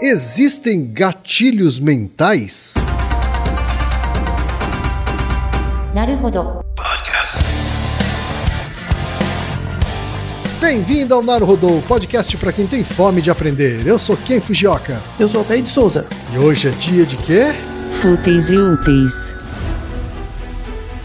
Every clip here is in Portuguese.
Existem gatilhos mentais? Naruhodo. Bem-vindo ao Naruhodô, podcast para quem tem fome de aprender. Eu sou Ken Fujioka. Eu sou Altair de Souza. E hoje é dia de quê? Fúteis e úteis.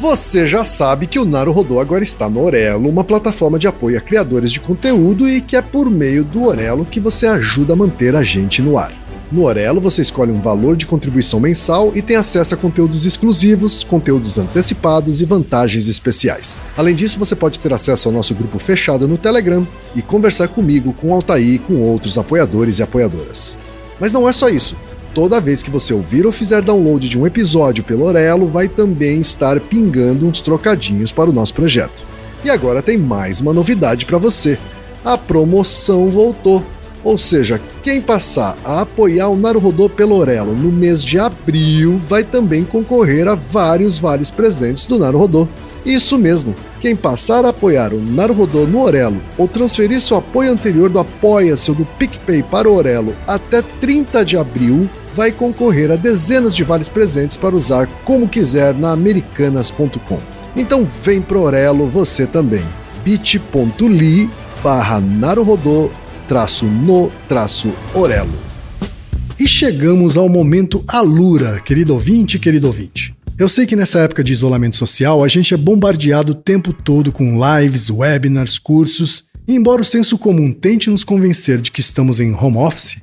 Você já sabe que o Naruhodô agora está no Orelo, uma plataforma de apoio a criadores de conteúdo e que é por meio do Orelo que você ajuda a manter a gente no ar. No Orelo, você escolhe um valor de contribuição mensal e tem acesso a conteúdos exclusivos, conteúdos antecipados e vantagens especiais. Além disso, você pode ter acesso ao nosso grupo fechado no Telegram e conversar comigo, com o Altair com outros apoiadores e apoiadoras. Mas não é só isso. Toda vez que você ouvir ou fizer download de um episódio pelo Orelo, vai também estar pingando uns trocadinhos para o nosso projeto. E agora tem mais uma novidade para você. A promoção voltou. Ou seja, quem passar a apoiar o Naruhodô pelo Orelo no mês de abril vai também concorrer a vários vários presentes do Naruhodô. Isso mesmo, quem passar a apoiar o Naruhodô no Orelo ou transferir seu apoio anterior do Apoia-se ou do PicPay para o Orelo até 30 de abril vai concorrer a dezenas de vales presentes para usar como quiser na americanas.com. Então vem pro Orelo você também. bit.ly barra Naruhodô traço no traço Orelo. E chegamos ao momento Alura, querido ouvinte, querido ouvinte. Eu sei que nessa época de isolamento social a gente é bombardeado o tempo todo com lives, webinars, cursos, e embora o senso comum tente nos convencer de que estamos em home office,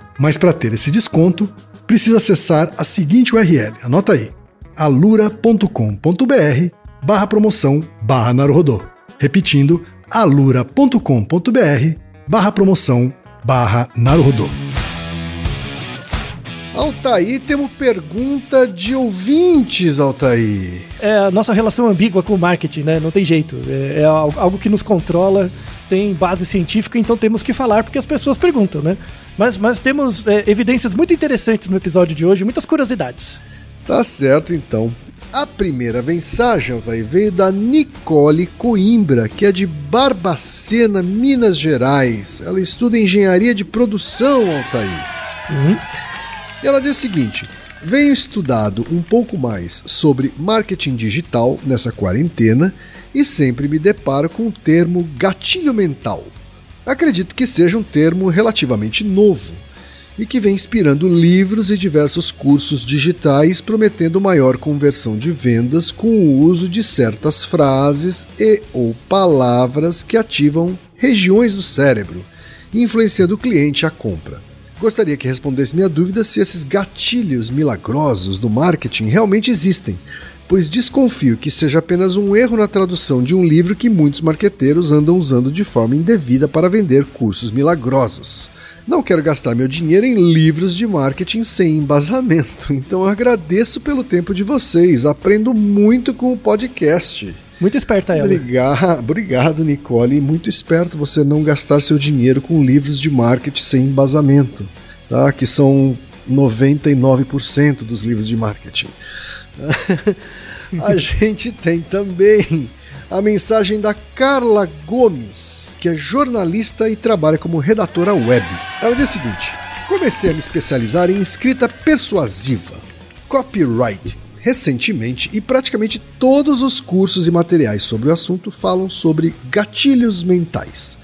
Mas para ter esse desconto, precisa acessar a seguinte URL, anota aí, alura.com.br barra promoção barra. Repetindo, alura.com.br barra promoção barra. Altair, temos pergunta de ouvintes, Altair. É a nossa relação ambígua com o marketing, né? Não tem jeito. É, é algo que nos controla, tem base científica, então temos que falar porque as pessoas perguntam, né? Mas, mas temos é, evidências muito interessantes no episódio de hoje, muitas curiosidades. Tá certo, então. A primeira mensagem, Altair, veio da Nicole Coimbra, que é de Barbacena, Minas Gerais. Ela estuda engenharia de produção, Altair. Uhum. E ela diz o seguinte: venho estudado um pouco mais sobre marketing digital nessa quarentena e sempre me deparo com o termo gatilho mental. Acredito que seja um termo relativamente novo e que vem inspirando livros e diversos cursos digitais prometendo maior conversão de vendas com o uso de certas frases e ou palavras que ativam regiões do cérebro, influenciando o cliente à compra. Gostaria que respondesse minha dúvida se esses gatilhos milagrosos do marketing realmente existem, pois desconfio que seja apenas um erro na tradução de um livro que muitos marqueteiros andam usando de forma indevida para vender cursos milagrosos. Não quero gastar meu dinheiro em livros de marketing sem embasamento, então agradeço pelo tempo de vocês, aprendo muito com o podcast. Muito esperta ela. Obrigado, obrigado, Nicole. Muito esperto você não gastar seu dinheiro com livros de marketing sem embasamento, tá? Que são 99% dos livros de marketing. A gente tem também a mensagem da Carla Gomes, que é jornalista e trabalha como redatora web. Ela diz o seguinte: comecei a me especializar em escrita persuasiva, copyright, recentemente e praticamente todos os cursos e materiais sobre o assunto falam sobre gatilhos mentais.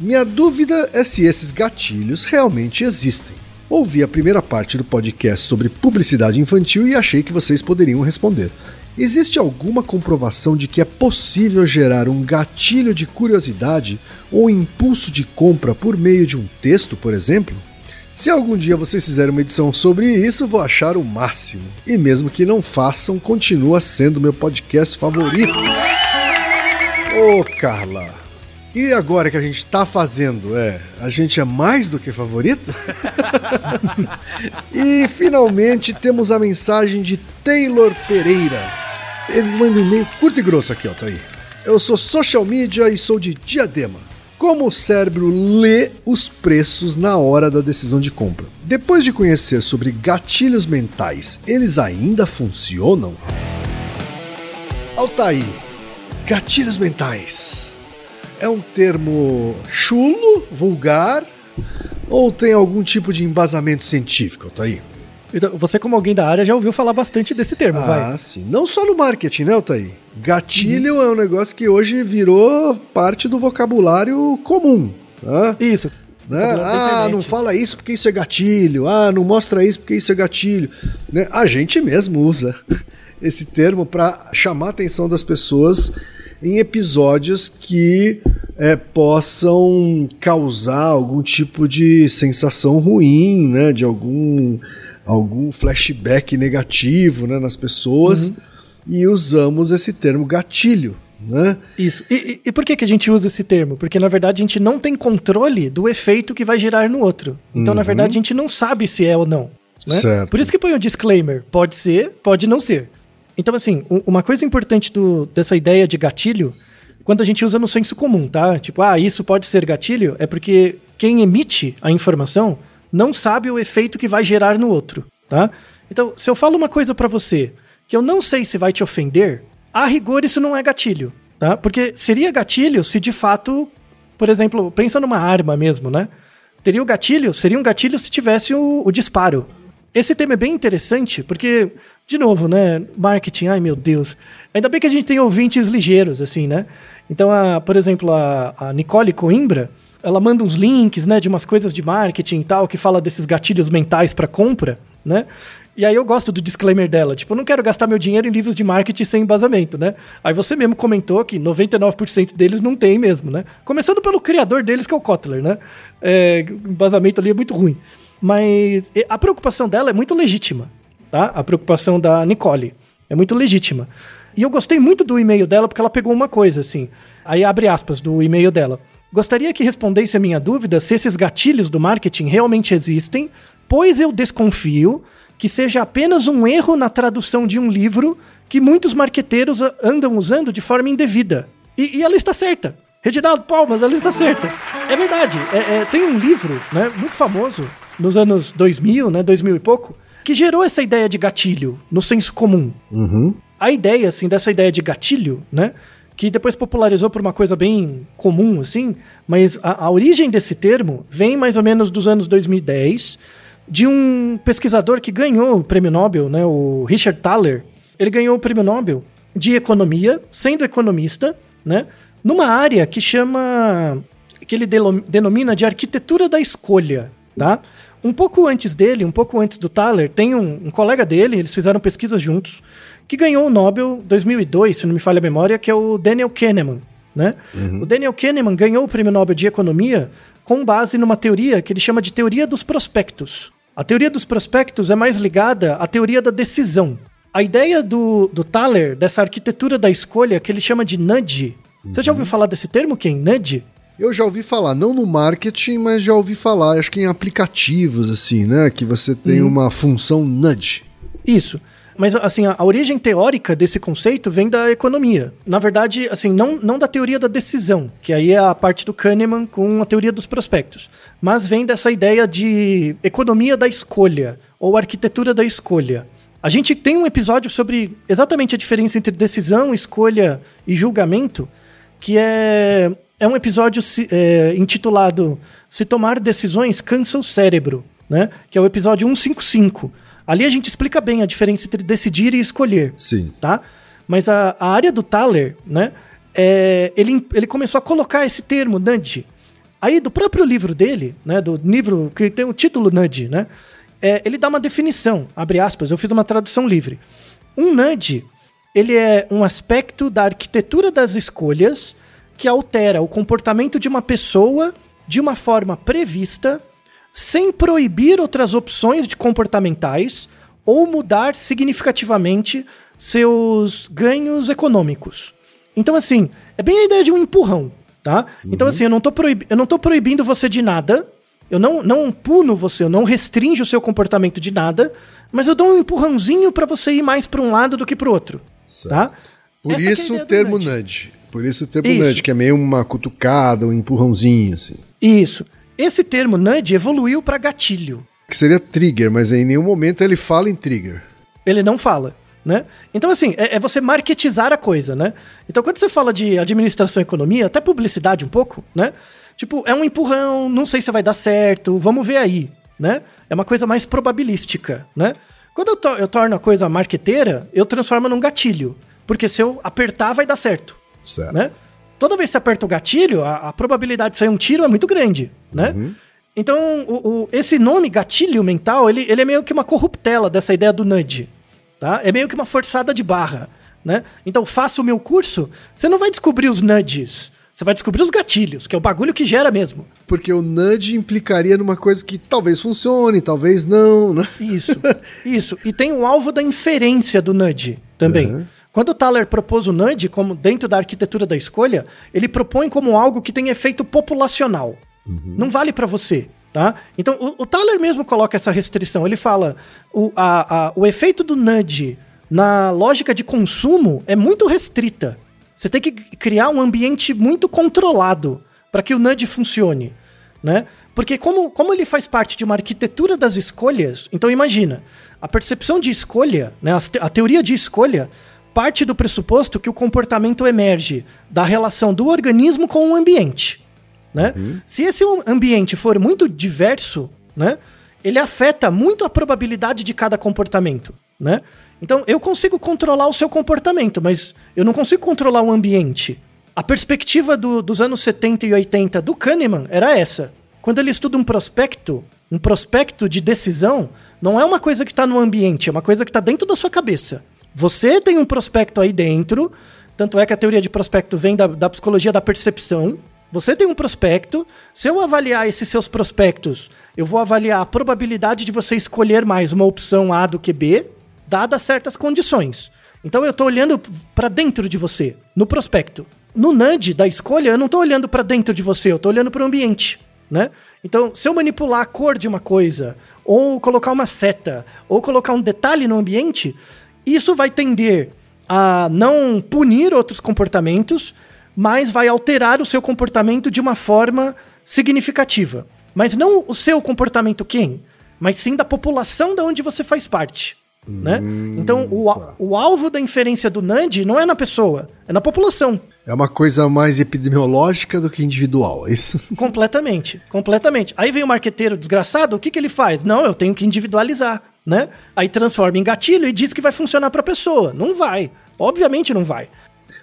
Minha dúvida é se esses gatilhos realmente existem. Ouvi a primeira parte do podcast sobre publicidade infantil e achei que vocês poderiam responder. Existe alguma comprovação de que é possível gerar um gatilho de curiosidade ou impulso de compra por meio de um texto, por exemplo? Se algum dia vocês fizerem uma edição sobre isso, vou achar o máximo. E mesmo que não façam, continua sendo meu podcast favorito. Ô, Carla, e agora que a gente tá fazendo, é, a gente é mais do que favorito? e finalmente temos a mensagem de Taylor Pereira. Ele manda um e-mail curto e grosso aqui, ó, tá aí. Eu sou social media e sou de Diadema. Como o cérebro lê os preços na hora da decisão de compra? Depois de conhecer sobre gatilhos mentais, eles ainda funcionam? Altair, gatilhos mentais. É um termo chulo, vulgar, ou tem algum tipo de embasamento científico, Altair? Então, você, como alguém da área, já ouviu falar bastante desse termo, ah, vai. Ah, sim. Não só no marketing, né, Altair? Gatilho uhum. é um negócio que hoje virou parte do vocabulário comum. Tá? Isso. Né? Ah, não fala isso porque isso é gatilho. Ah, não mostra isso porque isso é gatilho. Né? A gente mesmo usa esse termo para chamar a atenção das pessoas em episódios que é, possam causar algum tipo de sensação ruim, né? De algum algum flashback negativo né, nas pessoas uhum. e usamos esse termo gatilho. Né? Isso. E, e, por que, que a gente usa esse termo? Porque na verdade a gente não tem controle do efeito que vai gerar no outro. Então, uhum. na verdade, a gente não sabe se é ou não. Né? Certo. Por isso que põe o um disclaimer: pode ser, pode não ser. Então, assim, uma coisa importante do, dessa ideia de gatilho, quando a gente usa no senso comum, tá? Tipo, ah, isso pode ser gatilho, é porque quem emite a informação não sabe o efeito que vai gerar no outro, tá? Então, se eu falo uma coisa para você que eu não sei se vai te ofender, a rigor isso não é gatilho, tá? Porque seria gatilho se de fato, por exemplo, pensa numa arma mesmo, né? Teria o gatilho, seria um gatilho se tivesse o, o disparo. Esse tema é bem interessante, porque, de novo, né? Marketing, ai meu Deus. Ainda bem que a gente tem ouvintes ligeiros, assim, né? Então, a, por exemplo, a, a Nicole Coimbra, ela manda uns links, né, de umas coisas de marketing e tal, que fala desses gatilhos mentais para compra, né? E aí eu gosto do disclaimer dela, tipo, eu não quero gastar meu dinheiro em livros de marketing sem embasamento, né? Aí você mesmo comentou que 99% deles não tem mesmo, né? Começando pelo criador deles, que é o Kotler, né? É, embasamento ali é muito ruim. Mas a preocupação dela é muito legítima, tá? A preocupação da Nicole é muito legítima. E eu gostei muito do e-mail dela porque ela pegou uma coisa, assim. Aí abre aspas do e-mail dela. Gostaria que respondesse a minha dúvida se esses gatilhos do marketing realmente existem, pois eu desconfio que seja apenas um erro na tradução de um livro que muitos marqueteiros andam usando de forma indevida. E, e ela está certa. Reginaldo Palmas, ela está certa. É verdade. É, é, tem um livro né, muito famoso nos anos 2000, né, 2000 e pouco, que gerou essa ideia de gatilho no senso comum. Uhum. A ideia, assim, dessa ideia de gatilho, né, que depois popularizou por uma coisa bem comum, assim, mas a, a, origem desse termo vem mais ou menos dos anos 2010, de um pesquisador que ganhou o prêmio Nobel, né, o Richard Thaler. Ele ganhou o prêmio Nobel de economia, sendo economista, né, numa área que chama, que ele denomina de arquitetura da escolha, tá? Um pouco antes dele, um pouco antes do Thaler, tem um, um colega dele, eles fizeram pesquisa juntos, que ganhou o Nobel 2002, se não me falha a memória, que é o Daniel Kahneman. Né? Uhum. O Daniel Kahneman ganhou o Prêmio Nobel de Economia com base numa teoria que ele chama de teoria dos prospectos. A teoria dos prospectos é mais ligada à teoria da decisão. A ideia do, do Thaler, dessa arquitetura da escolha, que ele chama de nudge. Uhum. Você já ouviu falar desse termo, Ken? Nudge? Eu já ouvi falar, não no marketing, mas já ouvi falar, acho que em aplicativos, assim, né? Que você tem hum. uma função nudge. Isso. Mas, assim, a, a, origem teórica desse conceito vem da economia. Na verdade, assim, não, não da teoria da decisão, que aí é a parte do Kahneman com a teoria dos prospectos, mas vem dessa ideia de economia da escolha, ou arquitetura da escolha. A gente tem um episódio sobre exatamente a diferença entre decisão, escolha e julgamento, que é, é um episódio é, intitulado Se Tomar Decisões Cansa o Cérebro, né? que é o episódio 155 Ali a gente explica bem a diferença entre decidir e escolher. Sim. Tá? Mas a, a área do Thaler, né? É, ele, ele começou a colocar esse termo, nudge. Aí, do próprio livro dele, né? Do livro que tem o título nudge, né? É, ele dá uma definição, abre aspas, eu fiz uma tradução livre. Um nudge ele é um aspecto da arquitetura das escolhas que altera o comportamento de uma pessoa de uma forma prevista, sem proibir outras opções de comportamentais ou mudar significativamente seus ganhos econômicos. Então, assim, é bem a ideia de um empurrão, tá? Então, assim, eu não, tô proib... eu não tô proibindo você de nada, eu não, não puno você, eu não restringo o seu comportamento de nada, mas eu dou um empurrãozinho para você ir mais para um lado do que para o outro, tá? Por Essa é isso ideia o termo nudge. nudge. Por isso o termo Isso. nudge, que é meio uma cutucada, um empurrãozinho, assim. Isso. Esse termo nudge evoluiu para gatilho. Que seria trigger, mas em nenhum momento ele fala em trigger. Ele não fala, né? Então, assim, é, é você marketizar a coisa, né? Então, quando você fala de administração e economia, até publicidade um pouco, né? Tipo, é um empurrão, não sei se vai dar certo, vamos ver aí, né? É uma coisa mais probabilística, né? Quando eu, to- eu torno a coisa marqueteira, eu transformo num gatilho. Porque se eu apertar, vai dar certo, Certo. né? Toda vez que você aperta o gatilho, a, a probabilidade de sair um tiro é muito grande, né? Então, o- o- esse nome gatilho mental, ele, ele é meio que uma corruptela dessa ideia do nudge, tá? É meio que uma forçada de barra, né? Então, faça o meu curso, você não vai descobrir os nudges, você vai descobrir os gatilhos, que é o bagulho que gera mesmo. Porque o nudge implicaria numa coisa que talvez funcione, talvez não, né? Isso, isso. E tem o alvo da inferência do nudge também. Uhum. Quando o Thaler propôs o nudge como dentro da arquitetura da escolha, ele propõe como algo que tem efeito populacional. Não vale pra você, tá? Então o, o Thaler mesmo coloca essa restrição. Ele fala o, a- a- o efeito do nudge na lógica de consumo é muito restrita. Você tem que criar um ambiente muito controlado para que o nudge funcione né? Porque como, como ele faz parte de uma arquitetura das escolhas, então imagina, a percepção de escolha, né, as te- a teoria de escolha, parte do pressuposto que o comportamento emerge da relação do organismo com o ambiente, né? Se esse ambiente for muito diverso, né, ele afeta muito a probabilidade de cada comportamento, né? Então eu consigo controlar o seu comportamento, mas eu não consigo controlar o ambiente. A perspectiva do- dos anos 70 e 80 do Kahneman era essa. Quando ele estuda um prospecto, um prospecto de decisão, não é uma coisa que está no ambiente, é uma coisa que está dentro da sua cabeça. Você tem um prospecto aí dentro, tanto é que a teoria de prospecto vem da, da psicologia da percepção. Você tem um prospecto, se eu avaliar esses seus prospectos, eu vou avaliar a probabilidade de você escolher mais uma opção A do que B, dadas certas condições. Então eu estou olhando para dentro de você, no prospecto. No nudge da escolha, eu não estou olhando para dentro de você, eu estou olhando para o ambiente, né? Então, se eu manipular a cor de uma coisa, ou colocar uma seta, ou colocar um detalhe no ambiente, isso vai tender a não punir outros comportamentos, mas vai alterar o seu comportamento de uma forma significativa. Mas não o seu comportamento quem, mas sim da população da onde você faz parte. Né? Então, o, o alvo da inferência do nudge não é na pessoa, é na população. É uma coisa mais epidemiológica do que individual, é isso? Completamente, completamente. Aí vem o marqueteiro desgraçado, o que, que ele faz? Não, eu tenho que individualizar, né? Aí transforma em gatilho e diz que vai funcionar para a pessoa. Não vai. Obviamente não vai.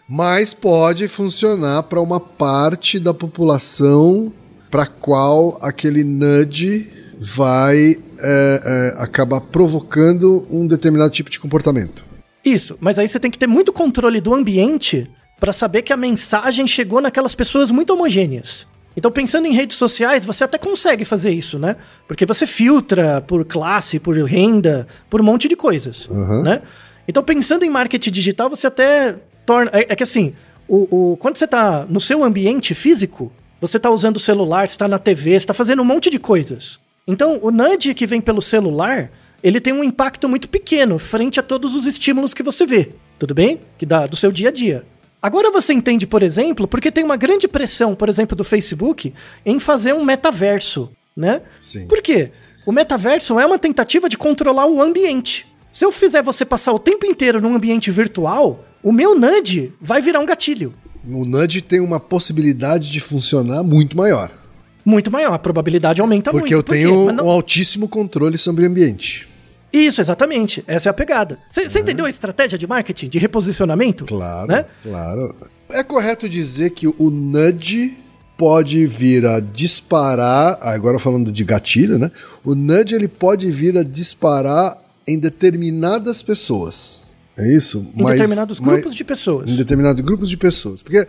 Mas pode funcionar para uma parte da população para qual aquele nudge vai é, é, acabar provocando um determinado tipo de comportamento. Isso, mas aí você tem que ter muito controle do ambiente para saber que a mensagem chegou naquelas pessoas muito homogêneas. Então, pensando em redes sociais, você até consegue fazer isso, né? Porque você filtra por classe, por renda, por um monte de coisas, Uhum. né? Então, pensando em marketing digital, você até torna... É, é que assim, o, o- quando você está no seu ambiente físico, você está usando o celular, você está na TV, você está fazendo um monte de coisas. Então, o nudge que vem pelo celular, ele tem um impacto muito pequeno frente a todos os estímulos que você vê, tudo bem? Que dá do seu dia a dia. Agora você entende, por exemplo, porque tem uma grande pressão, por exemplo, do Facebook em fazer um metaverso, né? Sim. Por quê? O metaverso é uma tentativa de controlar o ambiente. Se eu fizer você passar o tempo inteiro num ambiente virtual, o meu nudge vai virar um gatilho. O nudge tem uma possibilidade de funcionar muito maior. Muito maior, a probabilidade aumenta Porque muito. eu Por quê? tenho não- um altíssimo controle sobre o ambiente. Isso, exatamente. Essa é a pegada. Você entendeu a estratégia de marketing, de reposicionamento? Claro, Né? claro. É correto dizer que o nudge pode vir a disparar, agora falando de gatilho, né? O nudge ele pode vir a disparar em determinadas pessoas. É isso? Em determinados grupos de pessoas. Em determinados grupos de pessoas. Porque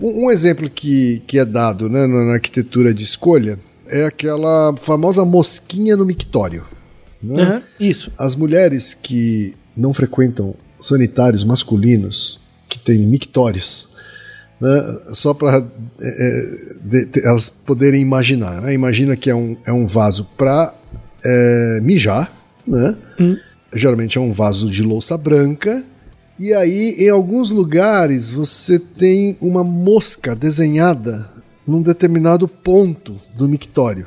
um, um exemplo que, que é dado né, na na arquitetura de escolha é aquela famosa mosquinha no mictório. Né? Aham, Isso. As mulheres que não frequentam sanitários masculinos, que têm mictórios, né, só para elas poderem imaginar. Né? Imagina que é um, é um vaso para mijar, né? geralmente é um vaso de louça branca. E aí, em alguns lugares, você tem uma mosca desenhada num determinado ponto do mictório,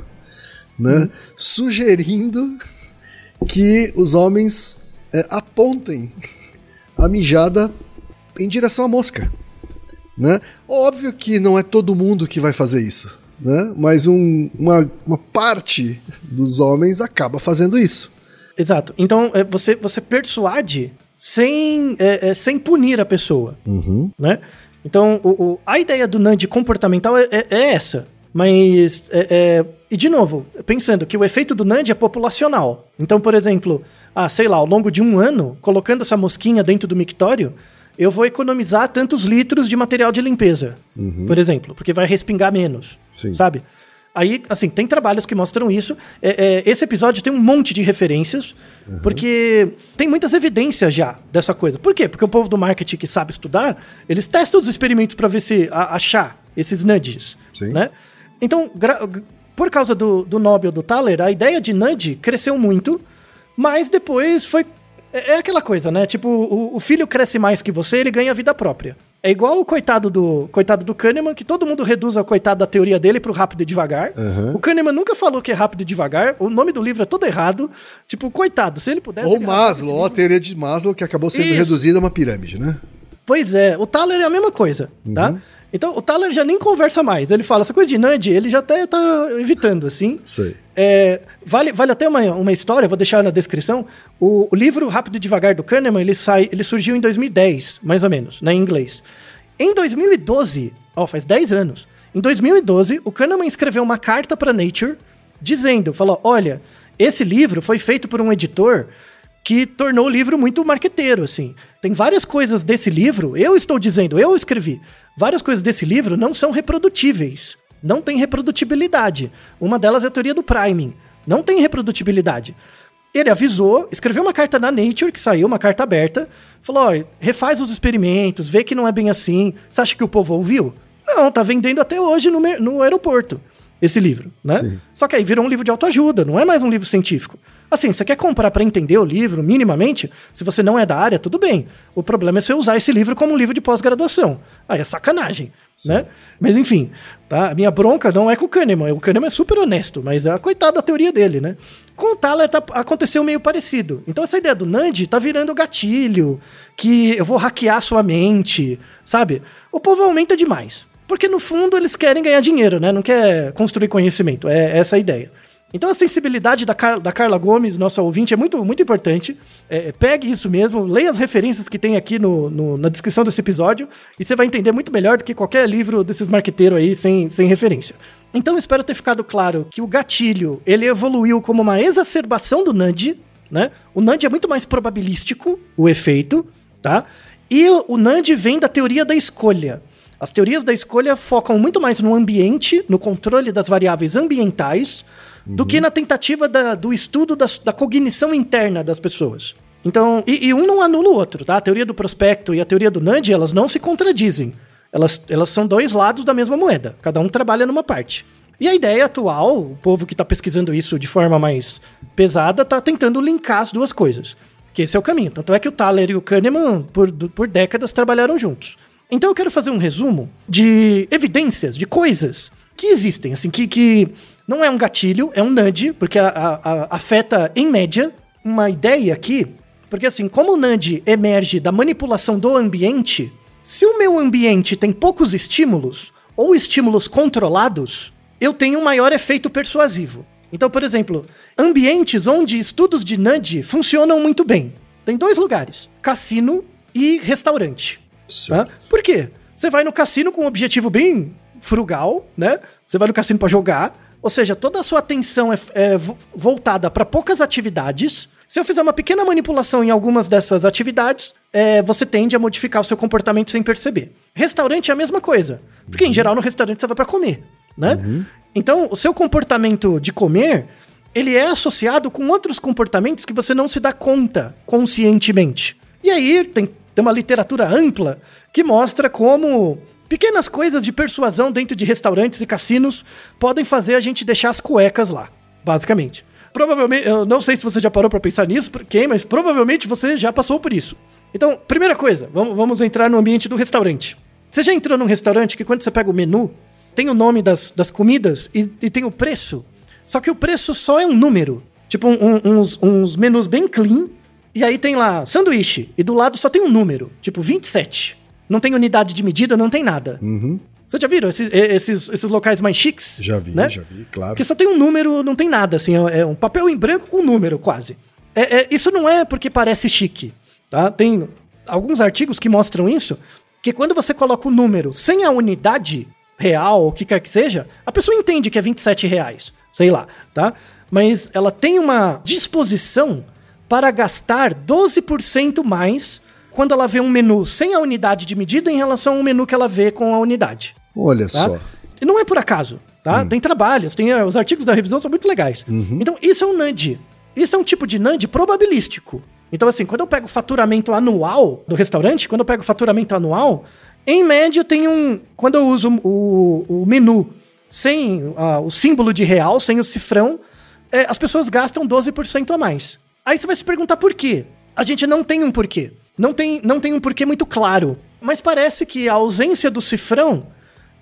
né? Sugerindo que os homens é, apontem a mijada em direção à mosca, né? Óbvio que não é todo mundo que vai fazer isso, né? Mas um- uma, uma parte dos homens acaba fazendo isso. Exato. Então, é, você, você persuade sem, é, é, sem punir a pessoa, né? Então, o, o- a ideia do NAND comportamental é, é- é essa. Mas, é- é- e de novo, pensando que o efeito do NAND é populacional. Então, por exemplo, ah, sei lá, ao longo de um ano, colocando essa mosquinha dentro do mictório, eu vou economizar tantos litros de material de limpeza, por exemplo, porque vai respingar menos, Sim. sabe? Aí, assim, tem trabalhos que mostram isso. É, é, esse episódio tem um monte de referências, porque tem muitas evidências já dessa coisa. Por quê? Porque o povo do marketing que sabe estudar, eles testam os experimentos para ver se a- achar esses nudges, Sim. né? Então, por causa do, do Nobel do Thaler, a ideia de nudge cresceu muito, mas depois foi. É é aquela coisa, né? Tipo, o, o filho cresce mais que você, ele ganha vida própria. É igual o coitado do coitado do Kahneman, que todo mundo reduz a coitado da teoria dele pro rápido e devagar. Uhum. O Kahneman nunca falou que é rápido e devagar. O nome do livro é todo errado. Tipo, coitado, se ele pudesse. Ou Maslow, ó, a livro. teoria de Maslow que acabou sendo Isso. reduzida a uma pirâmide, né? Pois é, o Thaler é a mesma coisa, Uhum. tá? Então, o Thaler já nem conversa mais. Ele fala, essa coisa de nudge, ele já até tá evitando, assim. Sei. É, vale, vale até uma, uma história, vou deixar na descrição. O, o livro Rápido e Devagar do Kahneman, ele, sai, ele surgiu em 2010, mais ou menos, né, em inglês. Em 2012, ó, faz 10 anos. Em 2012, o Kahneman escreveu uma carta para Nature dizendo, falou, olha, esse livro foi feito por um editor que tornou o livro muito marqueteiro, assim. Tem várias coisas desse livro, eu estou dizendo, eu escrevi, várias coisas desse livro não são reprodutíveis. Não tem reprodutibilidade. Uma delas é a teoria do priming. Não tem reprodutibilidade. Ele avisou, escreveu uma carta na Nature, que saiu, uma carta aberta, falou: refaz os experimentos, vê que não é bem assim. Você acha que o povo ouviu? Não, tá vendendo até hoje no, no aeroporto esse livro, né? Sim. Só que aí virou um livro de autoajuda, não é mais um livro científico. Assim, você quer comprar para entender o livro minimamente? Se você não é da área, tudo bem. O problema é você usar esse livro como um livro de pós-graduação. Aí é sacanagem, né? Mas enfim, tá? A minha bronca não é com o Kahneman. O Kahneman é super honesto, mas é a coitada da teoria dele, né? Com o Thaler tá- aconteceu meio parecido. Então essa ideia do Nandi tá virando gatilho, que eu vou hackear sua mente, sabe? O povo aumenta demais. Porque no fundo eles querem ganhar dinheiro, né? Não quer construir conhecimento. É essa a ideia. Então a sensibilidade da, Car- da Carla Gomes, nossa ouvinte, é muito, muito importante. É, pegue isso mesmo, leia as referências que tem aqui no, no- na descrição desse episódio e você vai entender muito melhor do que qualquer livro desses marqueteiros aí sem, sem referência. Então espero ter ficado claro que o gatilho ele evoluiu como uma exacerbação do nudge, né? O nudge é muito mais probabilístico, o efeito, tá? E o o nudge vem da teoria da escolha. As teorias da escolha focam muito mais no ambiente, no controle das variáveis ambientais, do que na tentativa da- do estudo das- da, cognição interna das pessoas. Então, e, e um não anula o outro, tá? A teoria do prospecto e a teoria do nudge, elas não se contradizem. Elas, elas são dois lados da mesma moeda. Cada um trabalha numa parte. E a ideia atual, o povo que está pesquisando isso de forma mais pesada, está tentando linkar as duas coisas. Que esse é o caminho. Tanto é que o Thaler e o Kahneman, por, por décadas, trabalharam juntos. Então eu quero fazer um resumo de evidências, de coisas que existem, assim, que, que não é um gatilho, é um nudge, porque a- a- afeta, em média, uma ideia aqui. Porque assim, como o nudge emerge da manipulação do ambiente, se o meu ambiente tem poucos estímulos, ou estímulos controlados, eu tenho um maior efeito persuasivo. Então, por exemplo, ambientes onde estudos de nudge funcionam muito bem. Tem dois lugares: cassino e restaurante. Tá? Por quê? Você vai no cassino com um objetivo bem frugal, né? Você vai no cassino para jogar, ou seja, toda a sua atenção é, é vo- voltada para poucas atividades. Se eu fizer uma pequena manipulação em algumas dessas atividades, é, você tende a modificar o seu comportamento sem perceber. Restaurante é a mesma coisa. Porque, em geral, no restaurante você vai para comer, né? Então, o seu comportamento de comer, ele é associado com outros comportamentos que você não se dá conta conscientemente. E aí, tem, tem uma literatura ampla que mostra como pequenas coisas de persuasão dentro de restaurantes e cassinos podem fazer a gente deixar as cuecas lá, basicamente. Provavelmente, eu não sei se você já parou para pensar nisso, quem, mas provavelmente você já passou por isso. Então, primeira coisa, vamos, vamos entrar no ambiente do restaurante. Você já entrou num restaurante que quando você pega o menu, tem o nome das, das comidas e, e tem o preço. Só que o preço só é um número. Tipo, um- uns, uns menus bem clean. E aí tem lá sanduíche. E do lado só tem um número. Tipo, 27. Não tem unidade de medida, não tem nada. Uhum. Você já viram esses, esses, esses locais mais chiques? Já vi, né? já vi, claro. Porque só tem um número, não tem nada, assim, é é um papel em branco com um número, quase. É- é- isso não é porque parece chique, tá? Tem alguns artigos que mostram isso, que quando você coloca o número sem a unidade real, ou o que quer que seja, a pessoa entende que é 27 reais, sei lá, tá? Mas ela tem uma disposição para gastar 12% mais quando ela vê um menu sem a unidade de medida em relação ao menu que ela vê com a unidade. Olha Tá? só. E não é por acaso, tá? Tem trabalhos, tem eh, os artigos da revisão são muito legais. Então, isso é um nudge. Isso é um tipo de nudge probabilístico. Então, assim, quando eu pego o faturamento anual do restaurante, quando eu pego o faturamento anual, em média tem um. Quando eu uso o, o menu sem ah, o símbolo de real, sem o cifrão, eh, as pessoas gastam 12% a mais. Aí você vai se perguntar por quê? A gente não tem um porquê. Não tem, não tem um porquê muito claro. Mas parece que a ausência do cifrão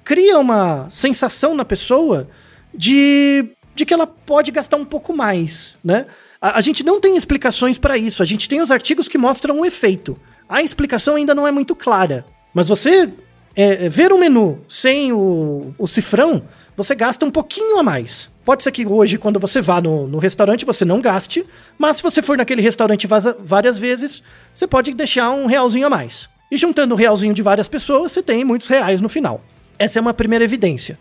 cria uma sensação na pessoa de, de que ela pode gastar um pouco mais, né? A, a gente não tem explicações para isso. A gente tem os artigos que mostram o efeito. A explicação ainda não é muito clara. Mas você é, é, ver um menu sem o, o cifrão, você gasta um pouquinho a mais. Pode ser que hoje, quando você vá no, no restaurante, você não gaste, mas se você for naquele restaurante várias vezes, você pode deixar um realzinho a mais. E juntando o realzinho de várias pessoas, você tem muitos reais no final. Essa é uma primeira evidência.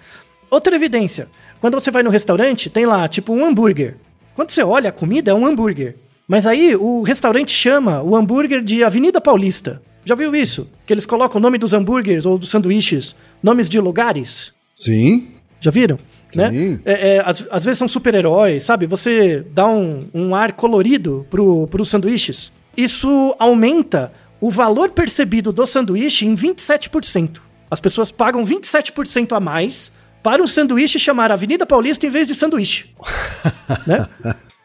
Outra evidência, quando você vai no restaurante, tem lá, tipo, um hambúrguer. Quando você olha a comida, é um hambúrguer. Mas aí o restaurante chama o hambúrguer de Avenida Paulista. Já viu isso? Que eles colocam o nome dos hambúrgueres ou dos sanduíches, nomes de lugares. Sim. Já viram? Né? É, é, às, às vezes são super-heróis, sabe? Você dá um, um ar colorido pro, pros sanduíches. Isso aumenta o valor percebido do sanduíche em 27%. As pessoas pagam 27% a mais para um sanduíche chamar Avenida Paulista em vez de sanduíche. né?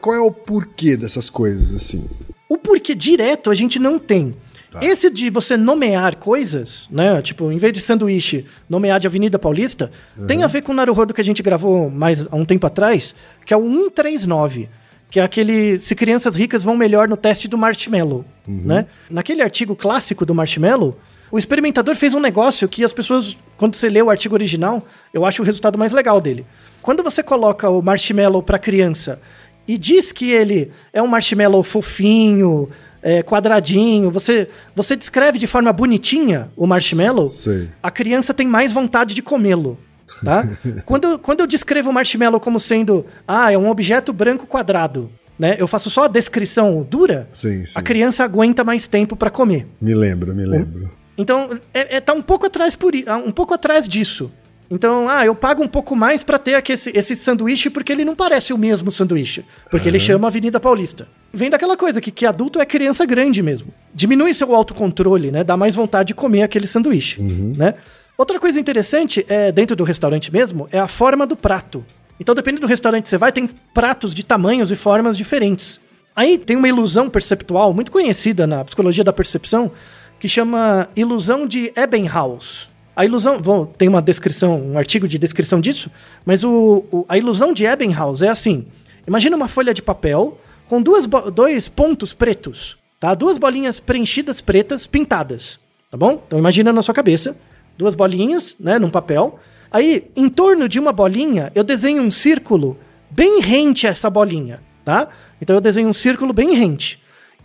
Qual é o porquê dessas coisas, assim? O porquê direto a gente não tem. Esse de você nomear coisas, né? Tipo, em vez de sanduíche, nomear de Avenida Paulista, tem a ver com o Naruhodo que a gente gravou mais há um tempo atrás, que é o 139, que é aquele se crianças ricas vão melhor no teste do marshmallow, né? Naquele artigo clássico do marshmallow, o experimentador fez um negócio que as pessoas, quando você lê o artigo original, eu acho o resultado mais legal dele. Quando você coloca o marshmallow para criança e diz que ele é um marshmallow fofinho, é, quadradinho, você, você descreve de forma bonitinha o marshmallow, Sei. a criança tem mais vontade de comê-lo. Tá? quando, quando eu descrevo o marshmallow como sendo, ah, é um objeto branco quadrado, né? Eu faço só a descrição dura, Sim, sim. a criança aguenta mais tempo para comer. Me lembro, me lembro. Então, é, é- tá um pouco atrás por ah, um pouco atrás disso. Então, ah, eu pago um pouco mais pra ter aqui esse, esse sanduíche porque ele não parece o mesmo sanduíche. Porque ele chama Avenida Paulista. Vem daquela coisa que, que adulto é criança grande mesmo. Diminui seu autocontrole, né? Dá mais vontade de comer aquele sanduíche, né? Outra coisa interessante, é dentro do restaurante mesmo, é a forma do prato. Então, dependendo do restaurante que você vai, tem pratos de tamanhos e formas diferentes. Aí tem uma ilusão perceptual muito conhecida na psicologia da percepção, que chama ilusão de Ebbinghaus. A ilusão, bom, tem uma descrição, um artigo de descrição disso, mas o, o- a ilusão de Ebbinghaus é assim: imagina uma folha de papel com duas, dois pontos pretos, tá? Duas bolinhas preenchidas pretas pintadas, tá bom? Então imagina na sua cabeça duas bolinhas, né, num papel. Aí, em torno de uma bolinha, eu desenho um círculo bem rente a essa bolinha, tá? Então eu desenho um círculo bem rente.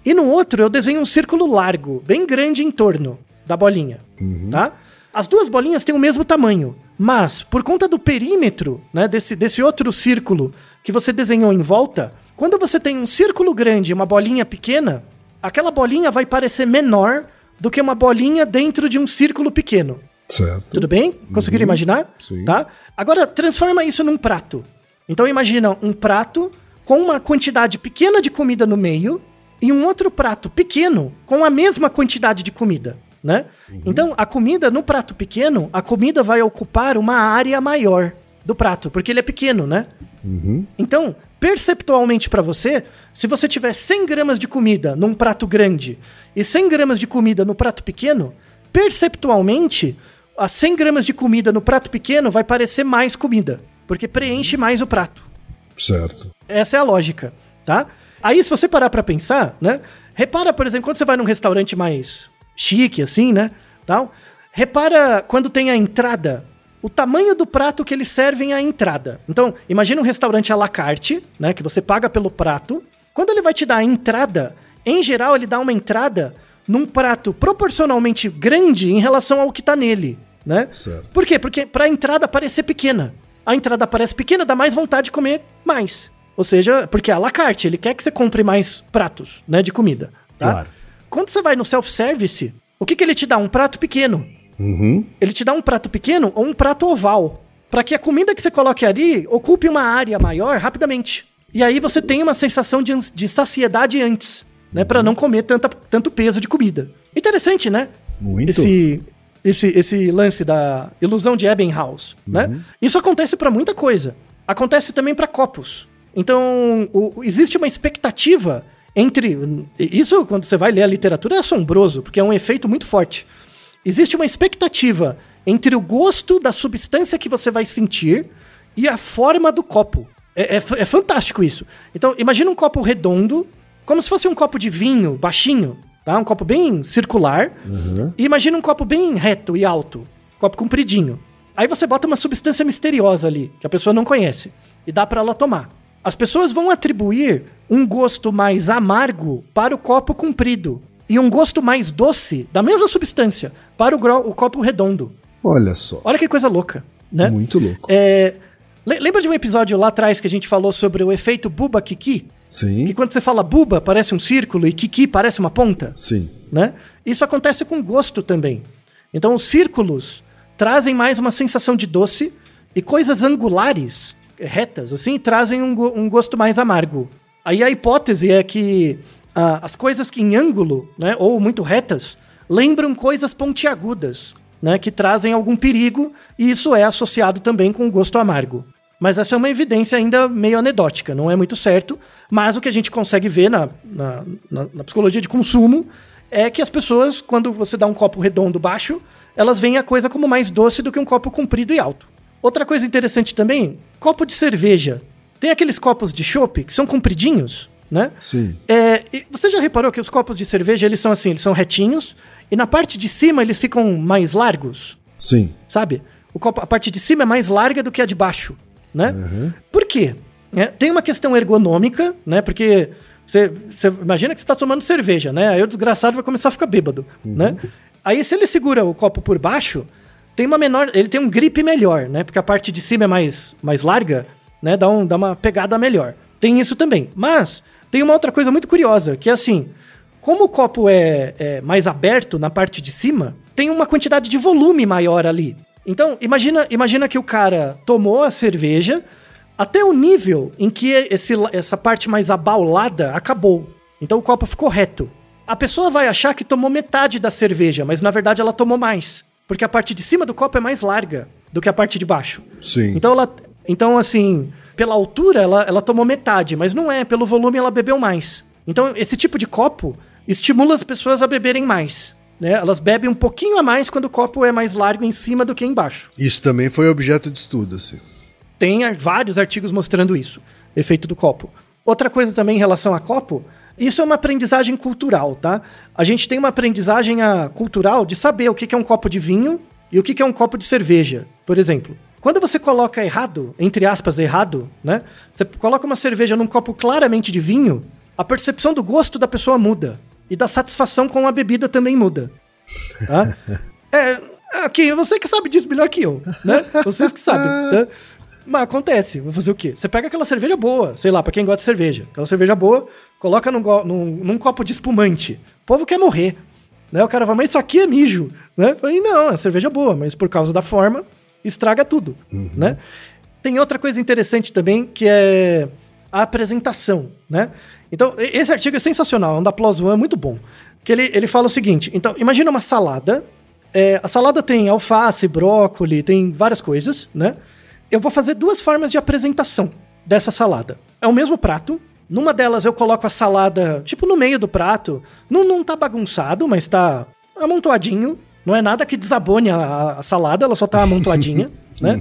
E no outro eu desenho um círculo largo, bem grande em torno da bolinha, tá? As duas bolinhas têm o mesmo tamanho, mas por conta do perímetro, né, desse, desse outro círculo que você desenhou em volta, quando você tem um círculo grande e uma bolinha pequena, aquela bolinha vai parecer menor do que uma bolinha dentro de um círculo pequeno. Certo. Tudo bem? Conseguiram imaginar? Sim. Tá? Agora, transforma isso num prato. Então, imagina um prato com uma quantidade pequena de comida no meio e um outro prato pequeno com a mesma quantidade de comida, né? Então, a comida no prato pequeno, a comida vai ocupar uma área maior do prato, porque ele é pequeno, né? Uhum. Então, perceptualmente para você, se você tiver 100 gramas de comida num prato grande e 100 gramas de comida no prato pequeno, perceptualmente, as 100 gramas de comida no prato pequeno vai parecer mais comida, porque preenche mais o prato. Certo. Essa é a lógica, tá? Aí, se você parar pra pensar, né? Repara, por exemplo, quando você vai num restaurante mais chique, assim, né? Tal, repara quando tem a entrada, o tamanho do prato que eles servem à entrada. Então, imagina um restaurante à la carte, né? Que você paga pelo prato. Quando ele vai te dar a entrada, em geral, ele dá uma entrada num prato proporcionalmente grande em relação ao que tá nele, né? Certo. Por quê? Porque pra entrada parecer pequena. A entrada parece pequena, dá mais vontade de comer mais. Ou seja, porque é à la carte, ele quer que você compre mais pratos, né, de comida, tá? Claro. Quando você vai no self-service, o que que ele te dá? Um prato pequeno. Uhum. Ele te dá um prato pequeno ou um prato oval, Pra que a comida que você coloque ali ocupe uma área maior rapidamente. E aí você tem uma sensação de, de saciedade antes, né, Pra não comer tanta, tanto peso de comida. Interessante, né? Muito. esse, esse, esse lance da ilusão de Ebbinghaus, né? Isso acontece pra muita coisa. Acontece também pra copos. Então, o- existe uma expectativa entre. Isso, quando você vai ler a literatura, é assombroso, porque é um efeito muito forte. Existe uma expectativa entre o gosto da substância que você vai sentir e a forma do copo. É, é é fantástico isso. Então, imagina um copo redondo, como se fosse um copo de vinho baixinho, tá? Um copo bem circular. E imagina um copo bem reto e alto, copo compridinho. Aí você bota uma substância misteriosa ali, que a pessoa não conhece, e dá pra ela tomar. As pessoas vão atribuir um gosto mais amargo para o copo comprido e um gosto mais doce da mesma substância para o, o copo redondo. Olha só. Olha que coisa louca, né? Muito louco. É, le- lembra de um episódio lá atrás que a gente falou sobre o efeito buba kiki? Que Sim. quando você fala buba parece um círculo e kiki parece uma ponta? Sim. né? Isso acontece com gosto também. Então, os círculos trazem mais uma sensação de doce e coisas angulares, retas, assim, trazem um, um gosto mais amargo. Aí a hipótese é que ah, as coisas que em ângulo, né, ou muito retas, lembram coisas pontiagudas, né, que trazem algum perigo e isso é associado também com o gosto amargo. Mas essa é uma evidência ainda meio anedótica, não é muito certo. Mas o que a gente consegue ver na, na, na- na psicologia de consumo é que as pessoas, quando você dá um copo redondo baixo, elas veem a coisa como mais doce do que um copo comprido e alto. Outra coisa interessante também, copo de cerveja. Tem aqueles copos de chopp que são compridinhos, né? Sim. É, você já reparou que os copos de cerveja, eles são assim, eles são retinhos, e na parte de cima eles ficam mais largos? Sim. sabe? O copo, a parte de cima é mais larga do que a de baixo, né? Por quê? É, tem uma questão ergonômica, né? Porque você você imagina que você está tomando cerveja, né? Aí o desgraçado vai começar a ficar bêbado, né? Aí se ele segura o copo por baixo, tem uma menor, ele tem um grip melhor, né? Porque a parte de cima é mais, mais larga, né? Dá, um, dá uma pegada melhor. Tem isso também. Mas tem uma outra coisa muito curiosa, que é assim, como o copo é, é mais aberto na parte de cima, tem uma quantidade de volume maior ali. Então, imagina, imagina que o cara tomou a cerveja até o nível em que esse, essa parte mais abaulada acabou. Então o copo ficou reto. A pessoa vai achar que tomou metade da cerveja, mas na verdade ela tomou mais. Porque a parte de cima do copo é mais larga do que a parte de baixo. Sim. Então ela. Então, assim, pela altura ela, ela tomou metade, mas não é, pelo volume ela bebeu mais. Então, esse tipo de copo estimula as pessoas a beberem mais. Né? Elas bebem um pouquinho a mais quando o copo é mais largo em cima do que embaixo. Isso também foi objeto de estudo, assim. Tem vários artigos mostrando isso, efeito do copo. Outra coisa também em relação a copo, isso é uma aprendizagem cultural, tá? A gente tem uma aprendizagem ah, cultural de saber o que é um copo de vinho e o que que é um copo de cerveja, por exemplo. Quando você coloca errado, entre aspas, errado, né? Você coloca uma cerveja num copo claramente de vinho, a percepção do gosto da pessoa muda. E da satisfação com a bebida também muda. Tá? É, aqui, você que sabe disso melhor que eu, né? Vocês que sabem, né? Mas acontece, vou fazer o quê? Você pega aquela cerveja boa, sei lá, pra quem gosta de cerveja. Aquela cerveja boa, coloca num, num- num copo de espumante. O povo quer morrer. Né? O cara fala, mas isso aqui é mijo. Né? Falei, não, é cerveja boa, mas por causa da forma, estraga tudo. Né? Tem outra coisa interessante também, que é a apresentação, né? Então, esse artigo é sensacional, é um da Plus One, é muito bom. Que ele, ele fala o seguinte, então, imagina uma salada, é, a salada tem alface, brócolis, tem várias coisas, né? Eu vou fazer duas formas de apresentação dessa salada. É o mesmo prato, numa delas eu coloco a salada, tipo, no meio do prato, não, não tá bagunçado, mas tá amontoadinho, não é nada que desabone a, a salada, ela só tá amontoadinha, né?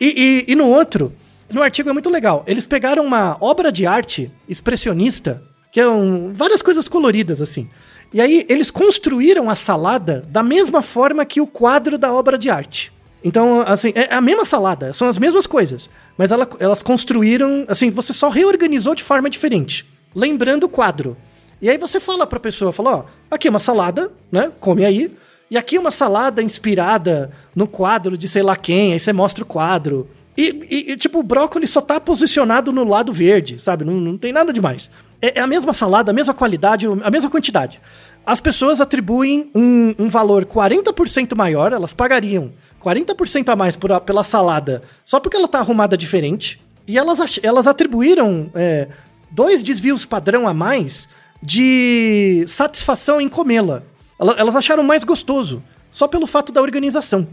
E, e- e no outro, no artigo é muito legal. Eles pegaram uma obra de arte expressionista, que é um, várias coisas coloridas assim. E aí eles construíram a salada da mesma forma que o quadro da obra de arte. Então, assim, é a mesma salada, são as mesmas coisas. Mas ela- elas construíram, assim, você só reorganizou de forma diferente. Lembrando o quadro. E aí você fala pra pessoa, fala, ó, aqui é uma salada, né? Come aí. E aqui é uma salada inspirada no quadro de sei lá quem, aí você mostra o quadro. E, e- e, tipo, o brócolis só tá posicionado no lado verde, sabe? Não, não tem nada demais. É, é a mesma salada, a mesma qualidade, a mesma quantidade. As pessoas atribuem um, um valor 40% maior, elas pagariam 40% a mais por pela salada só porque ela tá arrumada diferente. E elas, elas atribuíram é, dois desvios padrão a mais de satisfação em comê-la. Ela- Elas acharam mais gostoso, só pelo fato da organização.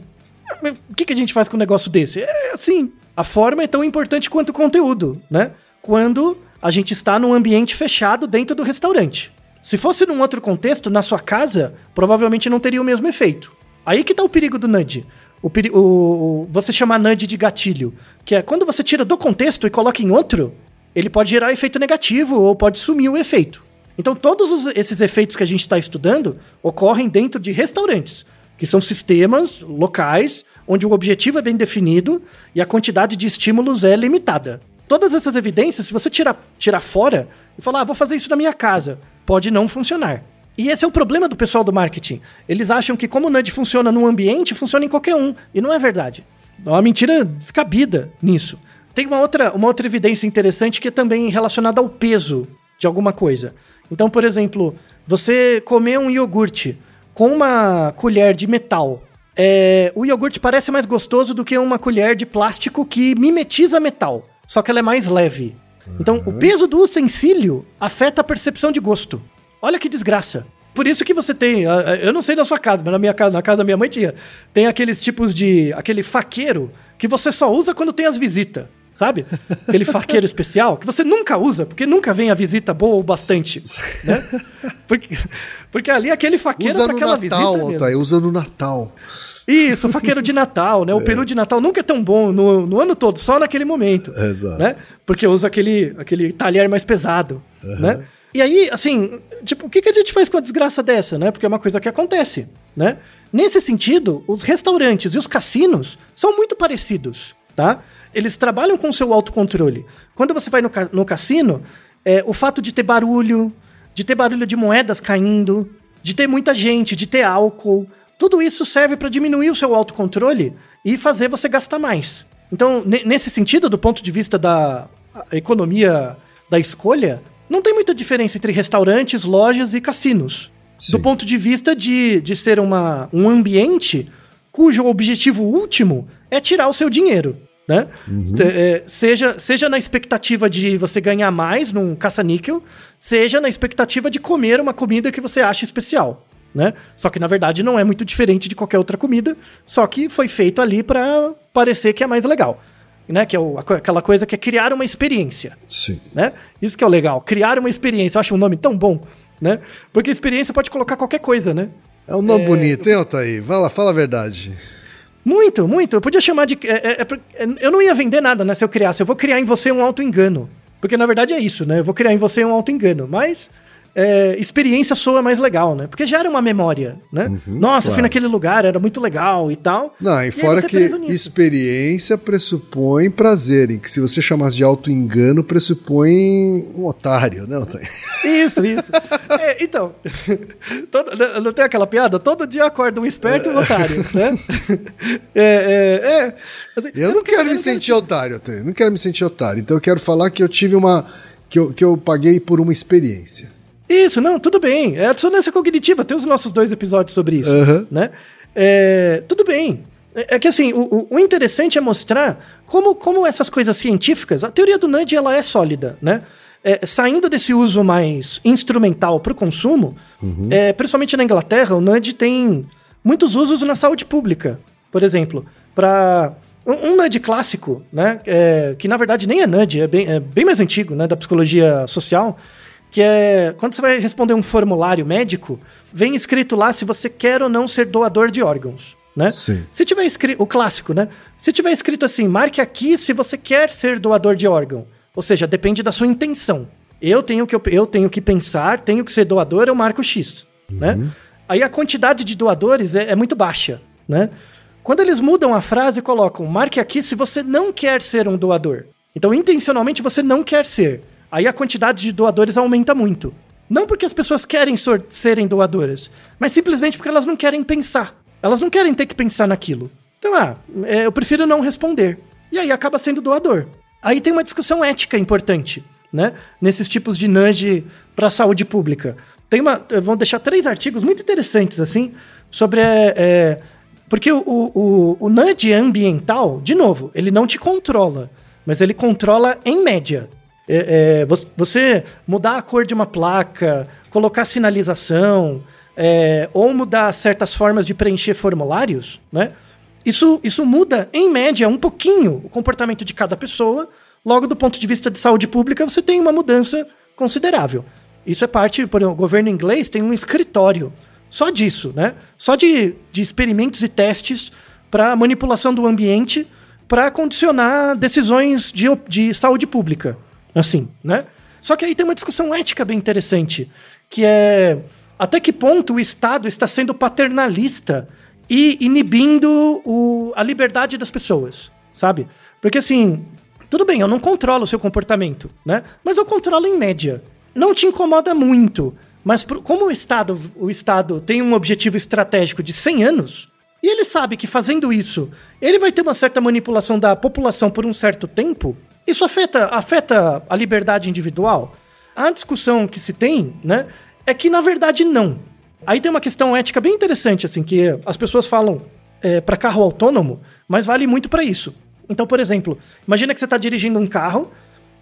O que, que a gente faz com um negócio desse? É assim, a forma é tão importante quanto o conteúdo, né? Quando a gente está num ambiente fechado dentro do restaurante. Se fosse num outro contexto, na sua casa, provavelmente não teria o mesmo efeito. Aí que tá o perigo do nudge. O, o- você chama nudge de gatilho, que é quando você tira do contexto e coloca em outro, ele pode gerar efeito negativo ou pode sumir o efeito. Então, todos os- esses efeitos que a gente está estudando ocorrem dentro de restaurantes, que são sistemas locais onde o objetivo é bem definido e a quantidade de estímulos é limitada. Todas essas evidências, se você tirar, tirar fora e falar, ah, vou fazer isso na minha casa, pode não funcionar. E esse é o problema do pessoal do marketing. Eles acham que como o nudge funciona num ambiente, funciona em qualquer um. E não é verdade. É uma mentira descabida nisso. Tem uma outra, uma outra evidência interessante que é também relacionada ao peso de alguma coisa. Então, por exemplo, você comer um iogurte com uma colher de metal, é, o iogurte parece mais gostoso do que uma colher de plástico que mimetiza metal, só que ela é mais leve. Então, o peso do utensílio afeta a percepção de gosto. Olha que desgraça. Por isso que você tem, ah, ah, eu não sei da sua casa, mas na minha casa, na casa da minha mãe tinha, tem aqueles tipos de, aquele faqueiro que você só usa quando tem as visitas, sabe? Aquele faqueiro especial que você nunca usa, porque nunca vem a visita boa o bastante, né? Porque, porque ali aquele faqueiro para aquela Natal, visita mesmo. Altair, usa no Natal. Isso, o faqueiro de Natal, né? O peru de Natal nunca é tão bom no, no ano todo, só naquele momento. Exato. Né? Porque usa aquele, aquele talher mais pesado, né? E aí, assim, tipo, o que, que a gente faz com a desgraça dessa, né? Porque é uma coisa que acontece, né? Nesse sentido, os restaurantes e os cassinos são muito parecidos, tá? Eles trabalham com o seu autocontrole. Quando você vai no, ca- no cassino, é, o fato de ter barulho, de ter barulho de moedas caindo, de ter muita gente, de ter álcool, tudo isso serve para diminuir o seu autocontrole e fazer você gastar mais. Então, ne- nesse sentido, do ponto de vista da economia da escolha, não tem muita diferença entre restaurantes, lojas e cassinos. Do Sim. ponto de vista de, de ser uma, um ambiente cujo objetivo último é tirar o seu dinheiro. Né? Te- é, seja, seja na expectativa de você ganhar mais num caça-níquel, seja na expectativa de comer uma comida que você acha especial. Né? Só que na verdade não é muito diferente de qualquer outra comida, só que foi feito ali para parecer que é mais legal. Né? Que é o- aquela coisa que é criar uma experiência Sim. né? Isso que é o legal, criar uma experiência. Eu acho um nome tão bom, né? Porque experiência pode colocar qualquer coisa, né? É um nome bonito, hein, Altair? Vai lá, fala a verdade. Muito, muito. Eu podia chamar de. é- é- é é- eu não ia vender nada, né? Se eu criasse. Eu vou criar em você um auto-engano. Porque na verdade é isso, né? Eu vou criar em você um auto-engano. Mas é, experiência soa mais legal, né? Porque gera uma memória, né? Nossa, fui claro. naquele lugar, era muito legal e tal. Não, e aí fora que experiência pressupõe prazer, em que se você chamasse de auto-engano, pressupõe um otário, né, Altair? Isso, isso. É, então, todo- não- tem aquela piada? Todo dia acorda um esperto e um otário, né? É, é, é. Assim, Eu não quero me eu não sentir otário, Altair. Não quero me sentir otário. Então eu quero falar que eu tive uma. que eu, que eu paguei por uma experiência. Isso, não, tudo bem. É a dissonância cognitiva, tem os nossos dois episódios sobre isso, Aham. né? É, tudo bem. É é que assim, o, o- interessante é mostrar como, como essas coisas científicas, a teoria do nudge ela é sólida, né? É, saindo desse uso mais instrumental para o consumo, é, principalmente na Inglaterra, o nudge tem muitos usos na saúde pública. Por exemplo, para um, um nudge clássico, né? é, que na verdade nem é nudge, é bem, é bem mais antigo, né? Da psicologia social, que é quando você vai responder um formulário médico, vem escrito lá se você quer ou não ser doador de órgãos, né? Sim. Se tiver escrito, o clássico, né? Se tiver escrito assim, marque aqui se você quer ser doador de órgão. Ou seja, depende da sua intenção. Eu tenho que, eu tenho que pensar, tenho que ser doador, eu marco X, né? Aí a quantidade de doadores é, é muito baixa, né? Quando eles mudam a frase e colocam, marque aqui se você não quer ser um doador. Então, intencionalmente, você não quer ser. Aí a quantidade de doadores aumenta muito. Não porque as pessoas querem serem doadoras, mas simplesmente porque elas não querem pensar. Elas não querem ter que pensar naquilo. Então, ah, é, eu prefiro não responder. E aí acaba sendo doador. Aí tem uma discussão ética importante, né? Nesses tipos de nudge para a saúde pública. Tem uma. Vou deixar três artigos muito interessantes, assim, sobre. é, é, porque o, o, o nudge ambiental, de novo, ele não te controla, mas ele controla em média. É, é, vo- você mudar a cor de uma placa, colocar sinalização, é, ou mudar certas formas de preencher formulários, né? Isso, isso muda, em média, um pouquinho o comportamento de cada pessoa. Logo, do ponto de vista de saúde pública, você tem uma mudança considerável. Isso é parte, por exemplo, o governo inglês tem um escritório só disso, né? Só de, de experimentos e testes para manipulação do ambiente para condicionar decisões de, de saúde pública. Assim, né? Só que aí tem uma discussão ética bem interessante, que é até que ponto o Estado está sendo paternalista e inibindo o- a liberdade das pessoas, sabe? Porque assim, tudo bem, eu não controlo o seu comportamento, né? Mas eu controlo em média. Não te incomoda muito, mas pro- como o Estado, o Estado tem um objetivo estratégico de 100 anos, e ele sabe que fazendo isso, ele vai ter uma certa manipulação da população por um certo tempo, isso afeta, afeta a liberdade individual? A discussão que se tem, né, é que na verdade não. Aí tem uma questão ética bem interessante, assim, que as pessoas falam para carro autônomo, mas vale muito para isso. Então, por exemplo, imagina que você está dirigindo um carro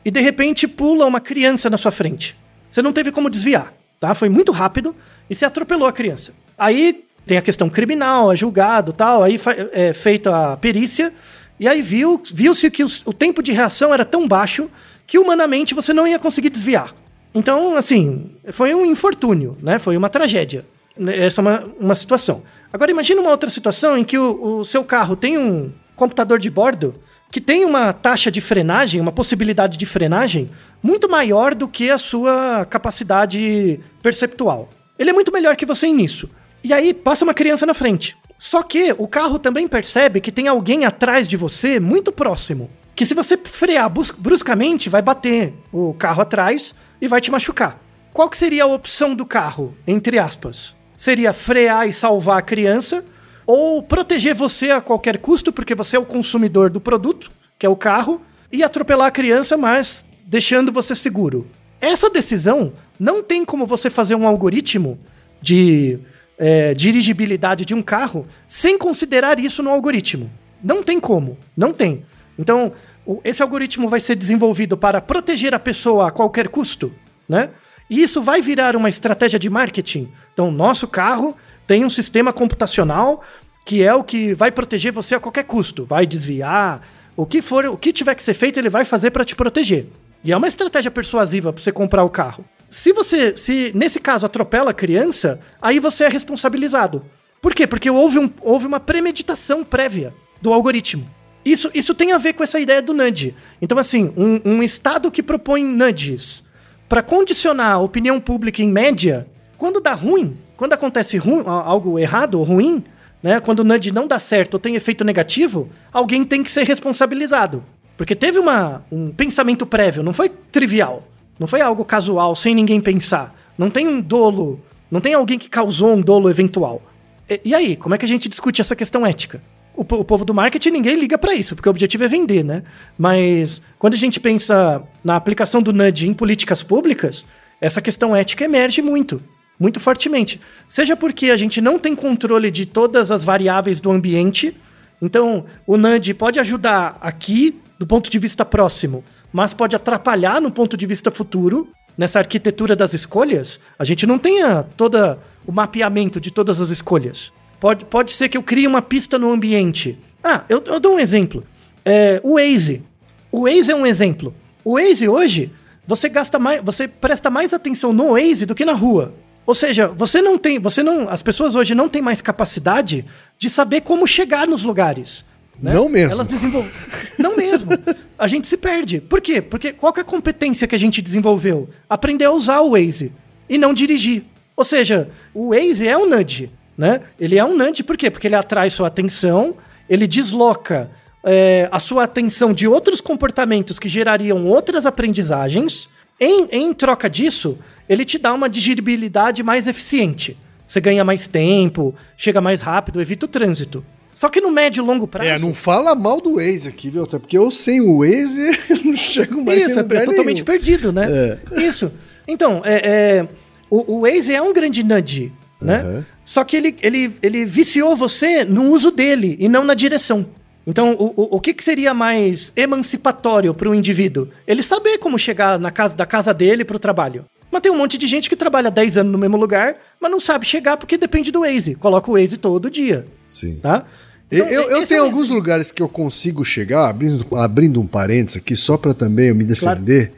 e de repente pula uma criança na sua frente. Você não teve como desviar, tá? Foi muito rápido e você atropelou a criança. Aí tem a questão criminal, é julgado tal, aí fa- é feita a perícia e aí viu, viu-se que os- o tempo de reação era tão baixo que humanamente você não ia conseguir desviar. Então, assim, foi um infortúnio, né? Foi uma tragédia. Essa é uma, uma situação. Agora, imagine uma outra situação em que o, o seu carro tem um computador de bordo que tem uma taxa de frenagem, uma possibilidade de frenagem muito maior do que a sua capacidade perceptual. Ele é muito melhor que você nisso. E aí passa uma criança na frente. Só que o carro também percebe que tem alguém atrás de você muito próximo. Que se você frear brus- bruscamente, vai bater o carro atrás e vai te machucar. Qual que seria a opção do carro, entre aspas? Seria frear e salvar a criança ou proteger você a qualquer custo, porque você é o consumidor do produto, que é o carro, e atropelar a criança, mas deixando você seguro. Essa decisão não tem como você fazer um algoritmo de é, dirigibilidade de um carro sem considerar isso no algoritmo. Não tem como. Não tem. Então, o- esse algoritmo vai ser desenvolvido para proteger a pessoa a qualquer custo, né? E isso vai virar uma estratégia de marketing. Então, nosso carro tem um sistema computacional que é o que vai proteger você a qualquer custo. Vai desviar, o que for, o que tiver que ser feito, ele vai fazer para te proteger. E é uma estratégia persuasiva para você comprar o carro. Se você, se nesse caso atropela a criança, aí você é responsabilizado. Por quê? Porque houve, um, houve uma premeditação prévia do algoritmo. Isso, isso tem a ver com essa ideia do nudge. Então, assim, um, um estado que propõe nudges para condicionar a opinião pública em média, quando dá ruim, quando acontece ru- algo errado ou ruim, né, quando o nudge não dá certo ou tem efeito negativo, alguém tem que ser responsabilizado. Porque teve uma, um pensamento prévio, não foi trivial. Não foi algo casual, sem ninguém pensar. Não tem um dolo, não tem alguém que causou um dolo eventual. E, e aí, como é que a gente discute essa questão ética? O, o povo do marketing, ninguém liga pra isso, porque o objetivo é vender, né? Mas quando a gente pensa na aplicação do nudge em políticas públicas, essa questão ética emerge muito, muito fortemente. Seja porque a gente não tem controle de todas as variáveis do ambiente, então o NAND pode ajudar aqui do ponto de vista próximo, mas pode atrapalhar no ponto de vista futuro, nessa arquitetura das escolhas, a gente não tenha todo o mapeamento de todas as escolhas. Pode, pode ser que eu crie uma pista no ambiente. Ah, eu, eu dou um exemplo. É, o Waze. O Waze é um exemplo. O Waze hoje, você gasta mais, você presta mais atenção no Waze do que na rua. Ou seja, você não tem, você não, as pessoas hoje não têm mais capacidade de saber como chegar nos lugares. Né? Não mesmo. Elas desenvolvem. Não mesmo. A gente se perde. Por quê? Porque qual é a competência que a gente desenvolveu? Aprender a usar o Waze e não dirigir. Ou seja, o Waze é um nudge, né? Ele é um nudge por quê? Porque ele atrai sua atenção, ele desloca é, a sua atenção de outros comportamentos que gerariam outras aprendizagens. Em, em troca disso, ele te dá uma digeribilidade mais eficiente. Você ganha mais tempo, chega mais rápido, evita o trânsito. Só que no médio e longo prazo. É, não fala mal do Waze aqui, viu? Até porque eu sem o Waze não chego mais Isso, em é lugar totalmente nenhum. perdido, né? É. Isso. Então, é, é, o, o Waze é um grande nudge, né? Uhum. Só que ele, ele, ele viciou você no uso dele e não na direção. Então, o, o, o que, que seria mais emancipatório para o indivíduo? Ele saber como chegar na casa, da casa dele para o trabalho. Mas tem um monte de gente que trabalha 10 anos no mesmo lugar, mas não sabe chegar porque depende do Waze. Coloca o Waze todo dia, Sim. tá? Eu, Então, eu, eu esse tenho é alguns lugares que eu consigo chegar, abrindo, abrindo um parênteses aqui, só para também eu me defender.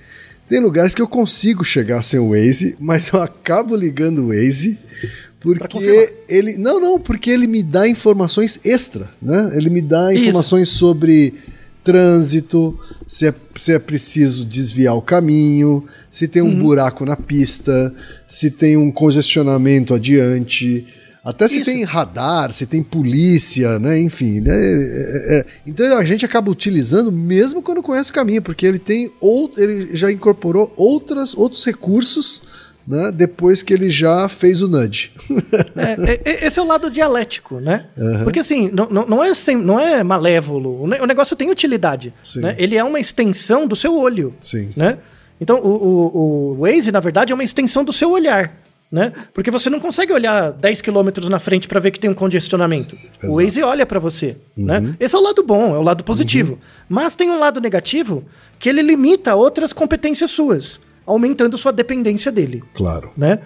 Tem lugares que eu consigo chegar sem o Waze, mas eu acabo ligando o Waze porque ele. Não, não, porque ele me dá informações extra, né? Ele me dá Isso. informações sobre trânsito, se é, se é preciso desviar o caminho, se tem um Uhum. buraco na pista, se tem um congestionamento adiante. Até se Isso. tem radar, se tem polícia, né? Enfim, né? É- é- é. Então a gente acaba utilizando mesmo quando conhece o caminho, porque ele tem ou ele já incorporou outras, outros recursos, né? Depois que ele já fez o nudge. É, é, é, esse é o lado dialético, né? Porque assim, não, é sem- não é malévolo. O ne- o negócio tem utilidade. Né? Ele é uma extensão do seu olho. Sim. Né? Então, o, o, o Waze, na verdade, é uma extensão do seu olhar. Né? Porque você não consegue olhar 10 quilômetros na frente para ver que tem um congestionamento. O Exato. Waze olha para você. Né? Esse é o lado bom, é o lado positivo. Mas tem um lado negativo que ele limita outras competências suas, aumentando sua dependência dele Claro. né?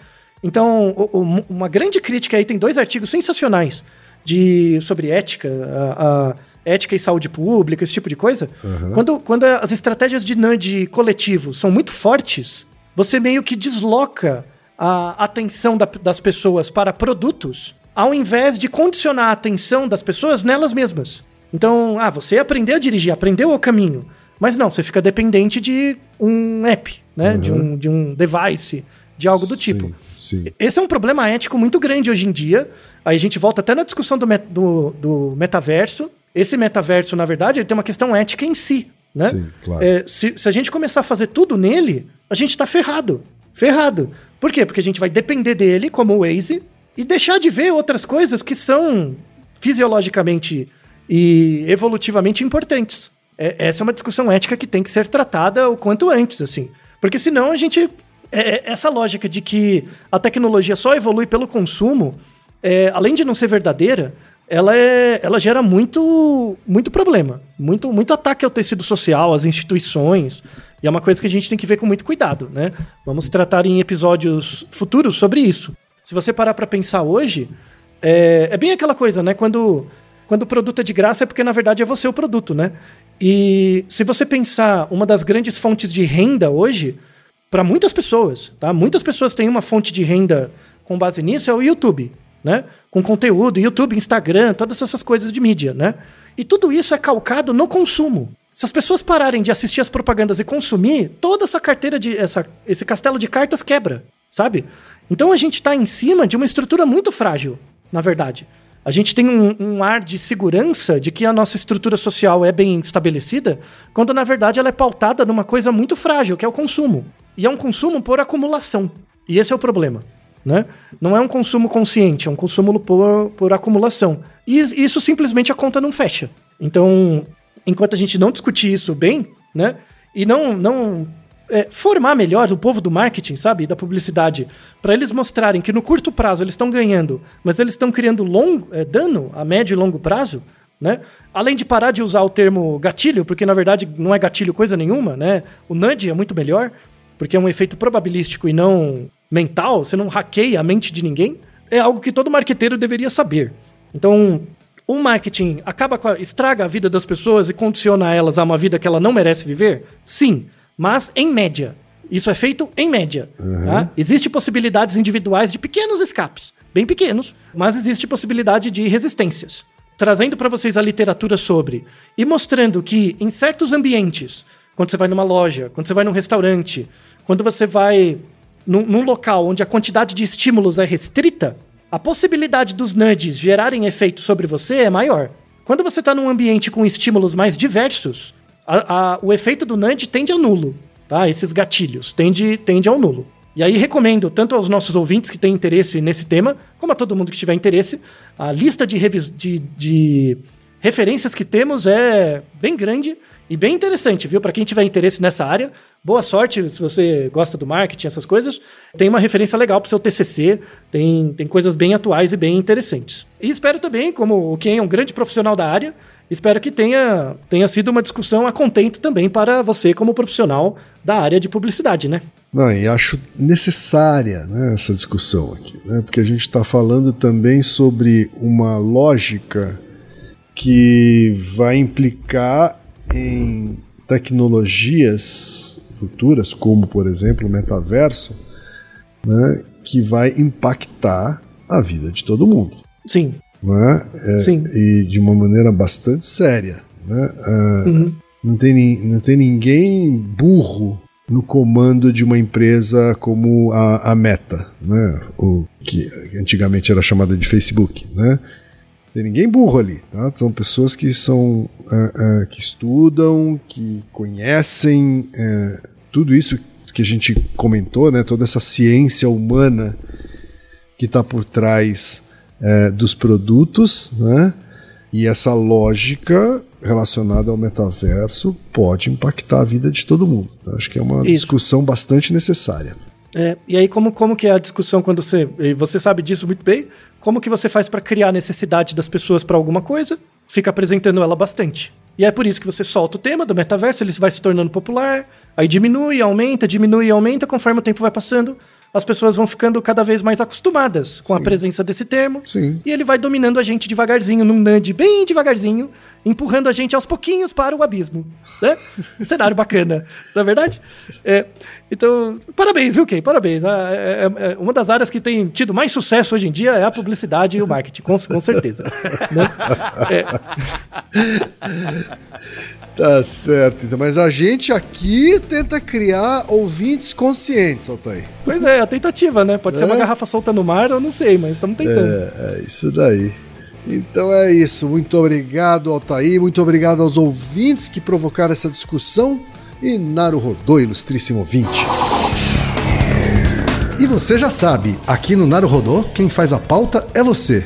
Então, o- o- uma grande crítica aí, tem dois artigos sensacionais de, sobre ética, a, a ética e saúde pública, esse tipo de coisa. Quando, quando as estratégias de nudge coletivo são muito fortes, você meio que desloca a atenção da- das pessoas para produtos, ao invés de condicionar a atenção das pessoas nelas mesmas. Então, ah, você aprendeu a dirigir, aprendeu o caminho. Mas não, você fica dependente de um app, né? De, um, de um device, de algo do tipo. Sim. Esse é um problema ético muito grande hoje em dia. Aí a gente volta até na discussão do, met- do, do metaverso. Esse metaverso, na verdade, ele tem uma questão ética em si, né? Sim, claro. É, se, se a gente começar a fazer tudo nele, a gente tá ferrado. Ferrado. Por quê? Porque a gente vai depender dele, como o Waze, e deixar de ver outras coisas que são fisiologicamente e evolutivamente importantes. É- essa é uma discussão ética que tem que ser tratada o quanto antes, assim. Porque senão a gente. é- é- essa lógica de que a tecnologia só evolui pelo consumo, é, além de não ser verdadeira, ela, é, ela gera muito, muito problema. Muito, muito ataque ao tecido social, às instituições. E é uma coisa que a gente tem que ver com muito cuidado, né? Vamos tratar em episódios futuros sobre isso. Se você parar para pensar hoje, é, é bem aquela coisa, né? Quando, quando o produto é de graça é porque na verdade é você o produto, né? E se você pensar uma das grandes fontes de renda hoje, para muitas pessoas, tá? Muitas pessoas têm uma fonte de renda com base nisso, é o YouTube, né? Com conteúdo, YouTube, Instagram, todas essas coisas de mídia, né? E tudo isso é calcado no consumo. Se as pessoas pararem de assistir as propagandas e consumir, toda essa carteira de. Essa, esse castelo de cartas quebra, sabe? Então a gente está em cima de uma estrutura muito frágil, na verdade. A gente tem um, um ar de segurança de que a nossa estrutura social é bem estabelecida, quando na verdade ela é pautada numa coisa muito frágil, que é o consumo. E é um consumo por acumulação. E esse é o problema. Né? Não é um consumo consciente, é um consumo por, por acumulação. E is- isso simplesmente a conta não fecha. Então, enquanto a gente não discutir isso bem, né? E não, não é, formar melhor o povo do marketing, sabe? Da publicidade, para eles mostrarem que no curto prazo eles estão ganhando, mas eles estão criando longo, é, dano a médio e longo prazo, né? Além de parar de usar o termo gatilho, porque na verdade não é gatilho coisa nenhuma, né? O nudge é muito melhor, porque é um efeito probabilístico e não mental, você não hackeia a mente de ninguém. É algo que todo marqueteiro deveria saber. Então, o marketing acaba com a, estraga a vida das pessoas e condiciona elas a uma vida que ela não merece viver? Sim, mas em média. Isso é feito em média. Uhum. Tá? Existem possibilidades individuais de pequenos escapes, bem pequenos, mas existe possibilidade de resistências trazendo para vocês a literatura sobre e mostrando que em certos ambientes, quando você vai numa loja, quando você vai num restaurante, quando você vai num, num local onde a quantidade de estímulos é restrita, a possibilidade dos nudges gerarem efeito sobre você é maior. Quando você está num ambiente com estímulos mais diversos, a, a, o efeito do nudge tende ao nulo. Tá? Esses gatilhos tende, tende ao nulo. E aí recomendo tanto aos nossos ouvintes que têm interesse nesse tema, como a todo mundo que tiver interesse, a lista de, de, de referências que temos é bem grande e bem interessante, viu? Para quem tiver interesse nessa área, boa sorte se você gosta do marketing, essas coisas. Tem uma referência legal para o seu TCC, tem, tem coisas bem atuais e bem interessantes. E espero também, como Ken é um grande profissional da área, espero que tenha, tenha sido uma discussão a contento também para você como profissional da área de publicidade, né? Não, e acho necessária né, essa discussão aqui, né, porque a gente está falando também sobre uma lógica que vai implicar em tecnologias futuras, como por exemplo o metaverso, né, que vai impactar a vida de todo mundo. Sim. Né? É, Sim. E de uma maneira bastante séria. Né? Uh, uhum. não, tem, não tem ninguém burro no comando de uma empresa como a, a Meta, né? O que antigamente era chamada de Facebook, né? Tem ninguém burro ali, tá? São pessoas que são uh, uh, que estudam, que conhecem uh, tudo isso que a gente comentou, né? Toda essa ciência humana que está por trás dos produtos, né? E essa lógica relacionada ao metaverso pode impactar a vida de todo mundo. Então, acho que é uma Isso. discussão bastante necessária. É, e aí, como, como que é a discussão quando você. Você sabe disso muito bem. Como que você faz para criar a necessidade das pessoas para alguma coisa? Fica apresentando ela bastante. E é por isso que você solta o tema do metaverso, ele vai se tornando popular, aí diminui, aumenta, diminui, aumenta, conforme o tempo vai passando as pessoas vão ficando cada vez mais acostumadas com Sim. a presença desse termo. Sim. E ele vai dominando a gente devagarzinho, num nudge bem devagarzinho, empurrando a gente aos pouquinhos para o abismo. Né? um cenário bacana, não é verdade? É, então, parabéns, viu, Kay? Parabéns. Ah, é, é, é, uma das áreas que tem tido mais sucesso hoje em dia é a publicidade e o marketing, com, com certeza. né? Tá certo, então. Mas a gente aqui tenta criar ouvintes conscientes, Altair. Pois é, a tentativa, né? Pode é? ser uma é. garrafa solta no mar, eu não sei, mas estamos tentando. É, é isso daí. Então é isso. Muito obrigado, Altair. Muito obrigado aos ouvintes que provocaram essa discussão. E Naru Rodô, ilustríssimo ouvinte. E você já sabe, aqui no Naru Rodô, quem faz a pauta é você.